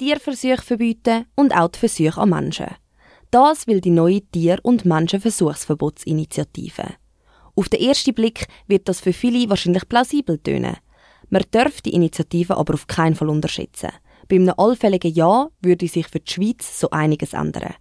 Tierversuche verbieten und auch die Versuche an Menschen. Das will die neue Tier- und Menschenversuchsverbotsinitiative. Auf den ersten Blick wird das für viele wahrscheinlich plausibel tönen. Man darf die Initiative aber auf keinen Fall unterschätzen. Bei einem allfälligen Ja würde sich für die Schweiz so einiges ändern.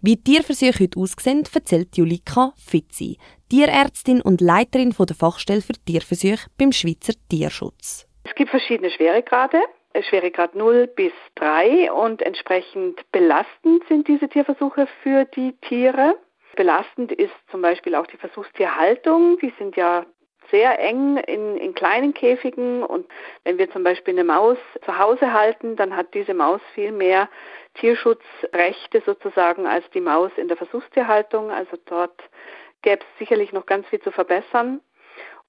Wie Tierversuche heute aussehen, erzählt Julika Fitzi, Tierärztin und Leiterin der Fachstelle für Tierversuche beim Schweizer Tierschutz. Es gibt verschiedene Schweregrade. Schweregrad 0 bis 3 und entsprechend belastend sind diese Tierversuche für die Tiere. Belastend ist zum Beispiel auch die Versuchstierhaltung. Die sind ja sehr eng in, in kleinen Käfigen und wenn wir zum Beispiel eine Maus zu Hause halten, dann hat diese Maus viel mehr Tierschutzrechte sozusagen als die Maus in der Versuchstierhaltung. Also dort gäbe es sicherlich noch ganz viel zu verbessern.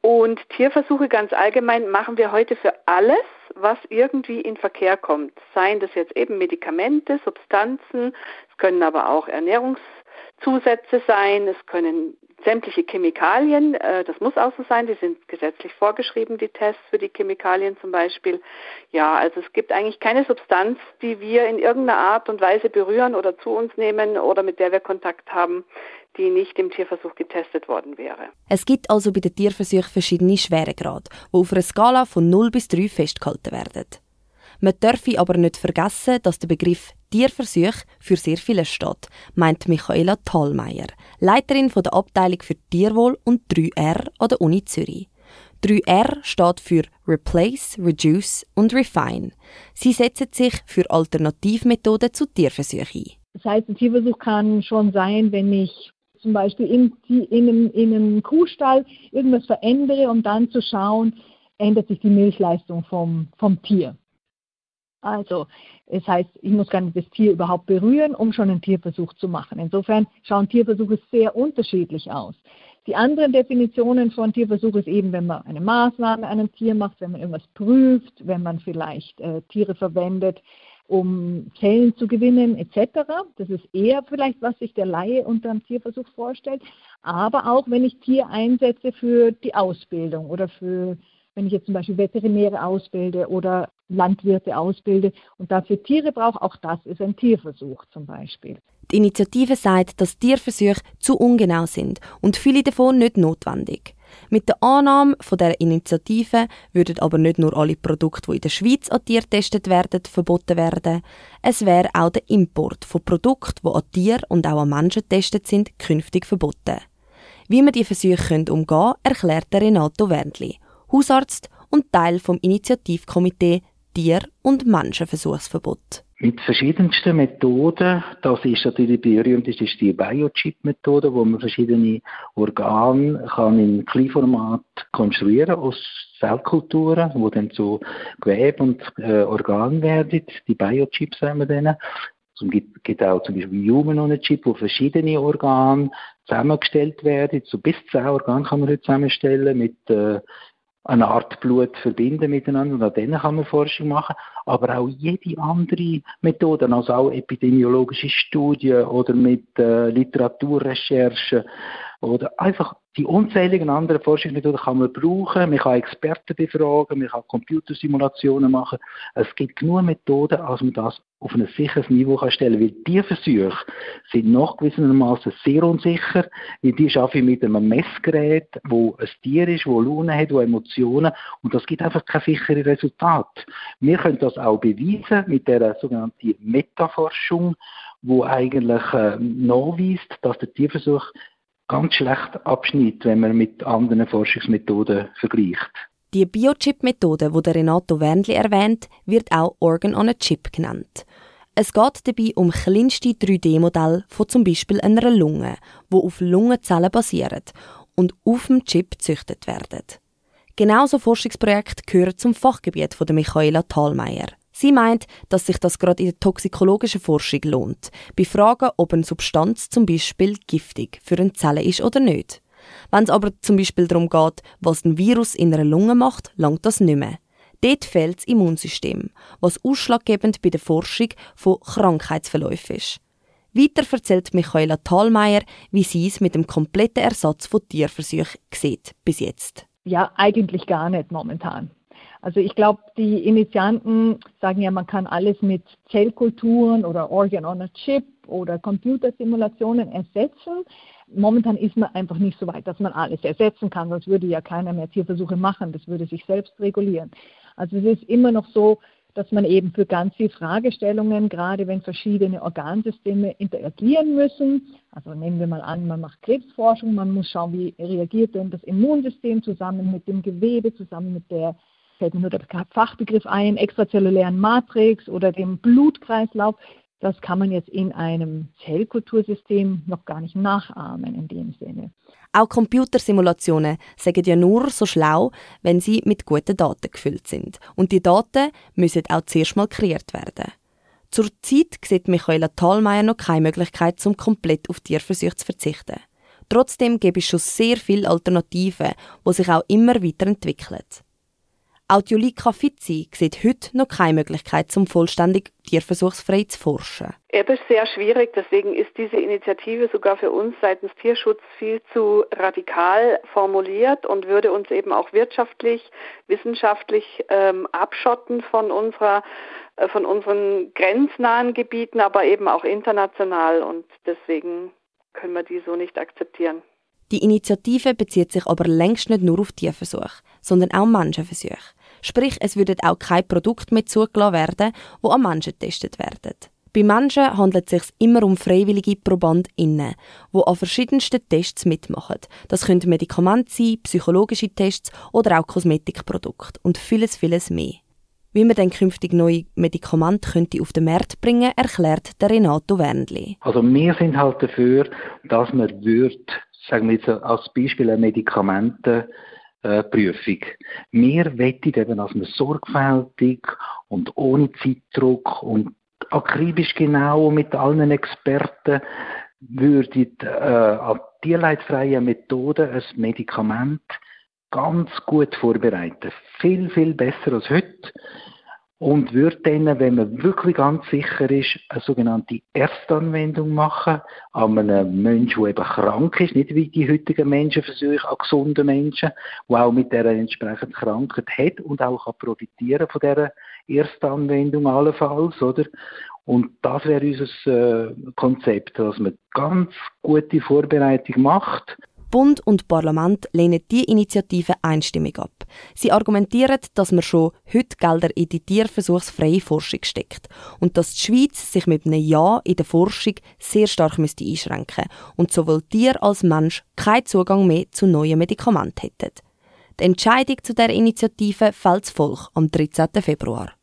Und Tierversuche ganz allgemein machen wir heute für alles, was irgendwie in Verkehr kommt. Seien das jetzt eben Medikamente, Substanzen, es können aber auch Ernährungszusätze sein, es können sämtliche Chemikalien, äh, das muss auch so sein, die sind gesetzlich vorgeschrieben, die Tests für die Chemikalien zum Beispiel. Ja, also es gibt eigentlich keine Substanz, die wir in irgendeiner Art und Weise berühren oder zu uns nehmen oder mit der wir Kontakt haben, die nicht im Tierversuch getestet worden wäre. Es gibt also bei den Tierversuchen verschiedene Schweregrade, die auf einer Skala von 0 bis 3 festgehalten werden. Man dürfe aber nicht vergessen, dass der Begriff Tierversuch für sehr vieles steht, meint Michaela Thalmeier, Leiterin der Abteilung für Tierwohl und 3R an der Uni Zürich. 3R steht für Replace, Reduce und Refine. Sie setzen sich für Alternativmethoden zu Tierversuchen ein. Das heißt, ein Tierversuch kann schon sein, wenn ich zum Beispiel in, in, einem, in einem Kuhstall irgendwas verändere, um dann zu schauen, ändert sich die Milchleistung vom, vom Tier. Also, es heißt, ich muss gar nicht das Tier überhaupt berühren, um schon einen Tierversuch zu machen. Insofern schauen Tierversuche sehr unterschiedlich aus. Die anderen Definitionen von Tierversuch ist eben, wenn man eine Maßnahme an einem Tier macht, wenn man irgendwas prüft, wenn man vielleicht äh, Tiere verwendet, um Zellen zu gewinnen etc. Das ist eher vielleicht, was sich der Laie unter einem Tierversuch vorstellt. Aber auch, wenn ich Tier einsetze für die Ausbildung oder für wenn ich jetzt zum Beispiel Veterinäre ausbilde oder Landwirte ausbilde und dafür Tiere brauche, auch das ist ein Tierversuch zum Beispiel. Die Initiative sagt, dass Tierversuche zu ungenau sind und viele davon nicht notwendig. Mit der Annahme von der Initiative würden aber nicht nur alle Produkte, die in der Schweiz an Tieren getestet werden, verboten werden. Es wäre auch der Import von Produkten, die an Tieren und auch an Menschen getestet sind, künftig verboten. Wie man die Versuche umgehen können, erklärt Renato Wendli, Hausarzt und Teil vom Initiativkomitee Tier- und Menschenversuchsverbot. Mit verschiedensten Methoden, das ist natürlich die berühmteste ist die Biochip-Methode, wo man verschiedene Organe kann in Kleinformat konstruieren aus Zellkulturen, wo dann zu Gewebe und äh, Organen werden. Die Biochips haben wir dann. Es gibt, auch zum Beispiel Human on a Chip, wo verschiedene Organe zusammengestellt werden. So bis zehn Organe kann man heute zusammenstellen mit äh, eine Art Blut verbinden miteinander und an denen kann man Forschung machen, aber auch jede andere Methode, also auch epidemiologische Studien oder mit äh, Literaturrecherchen oder einfach die unzähligen anderen Forschungsmethoden kann man brauchen. Man kann Experten befragen, man kann Computersimulationen machen. Es gibt genug Methoden, als man das auf ein sicheres Niveau kann stellen. Weil diese Versuche sind nachgewiesenermaßen sehr unsicher, weil die arbeiten mit einem Messgerät, wo ein Tier ist, wo Laune hat, wo Emotionen und das gibt einfach kein sicheres Resultat. Wir können das auch beweisen mit der sogenannten Metaforschung, wo eigentlich äh, nachweist, dass der Tierversuch ganz schlecht abschneidet, wenn man mit anderen Forschungsmethoden vergleicht. Die Biochip-Methode, die Renato Wernli erwähnt, wird auch Organ on a Chip genannt. Es geht dabei um kleinste 3D-Modelle von zum Beispiel einer Lunge, wo auf Lungenzellen basieren und auf dem Chip gezüchtet werden. Genauso Forschungsprojekte gehören zum Fachgebiet von Michaela Thalmeier. Sie meint, dass sich das gerade in der toxikologischen Forschung lohnt, bei Fragen, ob eine Substanz zum Beispiel giftig für eine Zelle ist oder nicht. Wenn es aber zum Beispiel darum geht, was ein Virus in einer Lunge macht, langt das nicht mehr. Dort fehlt das Immunsystem, was ausschlaggebend bei der Forschung von Krankheitsverläufen ist. Weiter erzählt Michaela Thalmeier, wie sie es mit dem kompletten Ersatz von Tierversuchen sieht bis jetzt. Ja, eigentlich gar nicht momentan. Also ich glaube, die Initianten sagen ja, man kann alles mit Zellkulturen oder Organ on a Chip oder Computersimulationen ersetzen. Momentan ist man einfach nicht so weit, dass man alles ersetzen kann, sonst würde ja keiner mehr Tierversuche machen, das würde sich selbst regulieren. Also es ist immer noch so, dass man eben für ganz viele Fragestellungen, gerade wenn verschiedene Organsysteme interagieren müssen, also nehmen wir mal an, man macht Krebsforschung, man muss schauen, wie reagiert denn das Immunsystem zusammen mit dem Gewebe, zusammen mit der fällt mir nur der Fachbegriff ein, extrazellulären Matrix oder dem Blutkreislauf. Das kann man jetzt in einem Zellkultursystem noch gar nicht nachahmen in dem Sinne. Auch Computersimulationen sagen ja nur so schlau, wenn sie mit guten Daten gefüllt sind. Und die Daten müssen auch zuerst mal kreiert werden. Zurzeit sieht Michaela Thalmeier noch keine Möglichkeit, um komplett auf Tierversuche zu verzichten. Trotzdem gibt es schon sehr viele Alternativen, die sich auch immer weiterentwickeln. Auch Julika Fizzi sieht heute noch keine Möglichkeit, zum vollständig tierversuchsfrei zu forschen. Eben sehr schwierig, deswegen ist diese Initiative sogar für uns seitens Tierschutz viel zu radikal formuliert und würde uns eben auch wirtschaftlich, wissenschaftlich ähm, abschotten von unserer äh, von unseren grenznahen Gebieten, aber eben auch international und deswegen können wir die so nicht akzeptieren. Die Initiative bezieht sich aber längst nicht nur auf Tierversuche, sondern auch Menschenversuche. Sprich, es würden auch kein Produkt mehr zugelassen werden, wo an Menschen getestet werden. Bei Menschen handelt es sich immer um freiwillige ProbandInnen, die an verschiedensten Tests mitmachen. Das können Medikamente sein, psychologische Tests oder auch Kosmetikprodukte und vieles, vieles mehr. Wie man dann künftig neue Medikamente könnte auf den Markt bringen, erklärt der Renato Wernli. Also wir sind halt dafür, dass man wird, sagen wir jetzt als Beispiel eine Medikamente äh, Prüfung. Wir wettet eben, dass man sorgfältig und ohne Zeitdruck und akribisch genau mit allen Experten würde äh, an tierleidfreien Methoden ein Medikament ganz gut vorbereiten. Viel, viel besser als heute und würde dann, wenn man wirklich ganz sicher ist, eine sogenannte Erstanwendung machen an einem Menschen, der eben krank ist, nicht wie die heutigen Menschen versuchen, an gesunden Menschen, die auch mit dieser entsprechenden Krankheit hat und auch kann profitieren von dieser Erstanwendung allenfalls, oder? Und das wäre unser äh, Konzept, dass man ganz gute Vorbereitung macht Bund und Parlament lehnen die Initiative einstimmig ab. Sie argumentieren, dass man schon heute Gelder in die tierversuchsfreie Forschung steckt und dass die Schweiz sich mit einem Ja in der Forschung sehr stark müsste einschränken und sowohl Tier als Mensch keinen Zugang mehr zu neuen Medikamenten hätten. Die Entscheidung zu der Initiative fällt Volk am 13. Februar.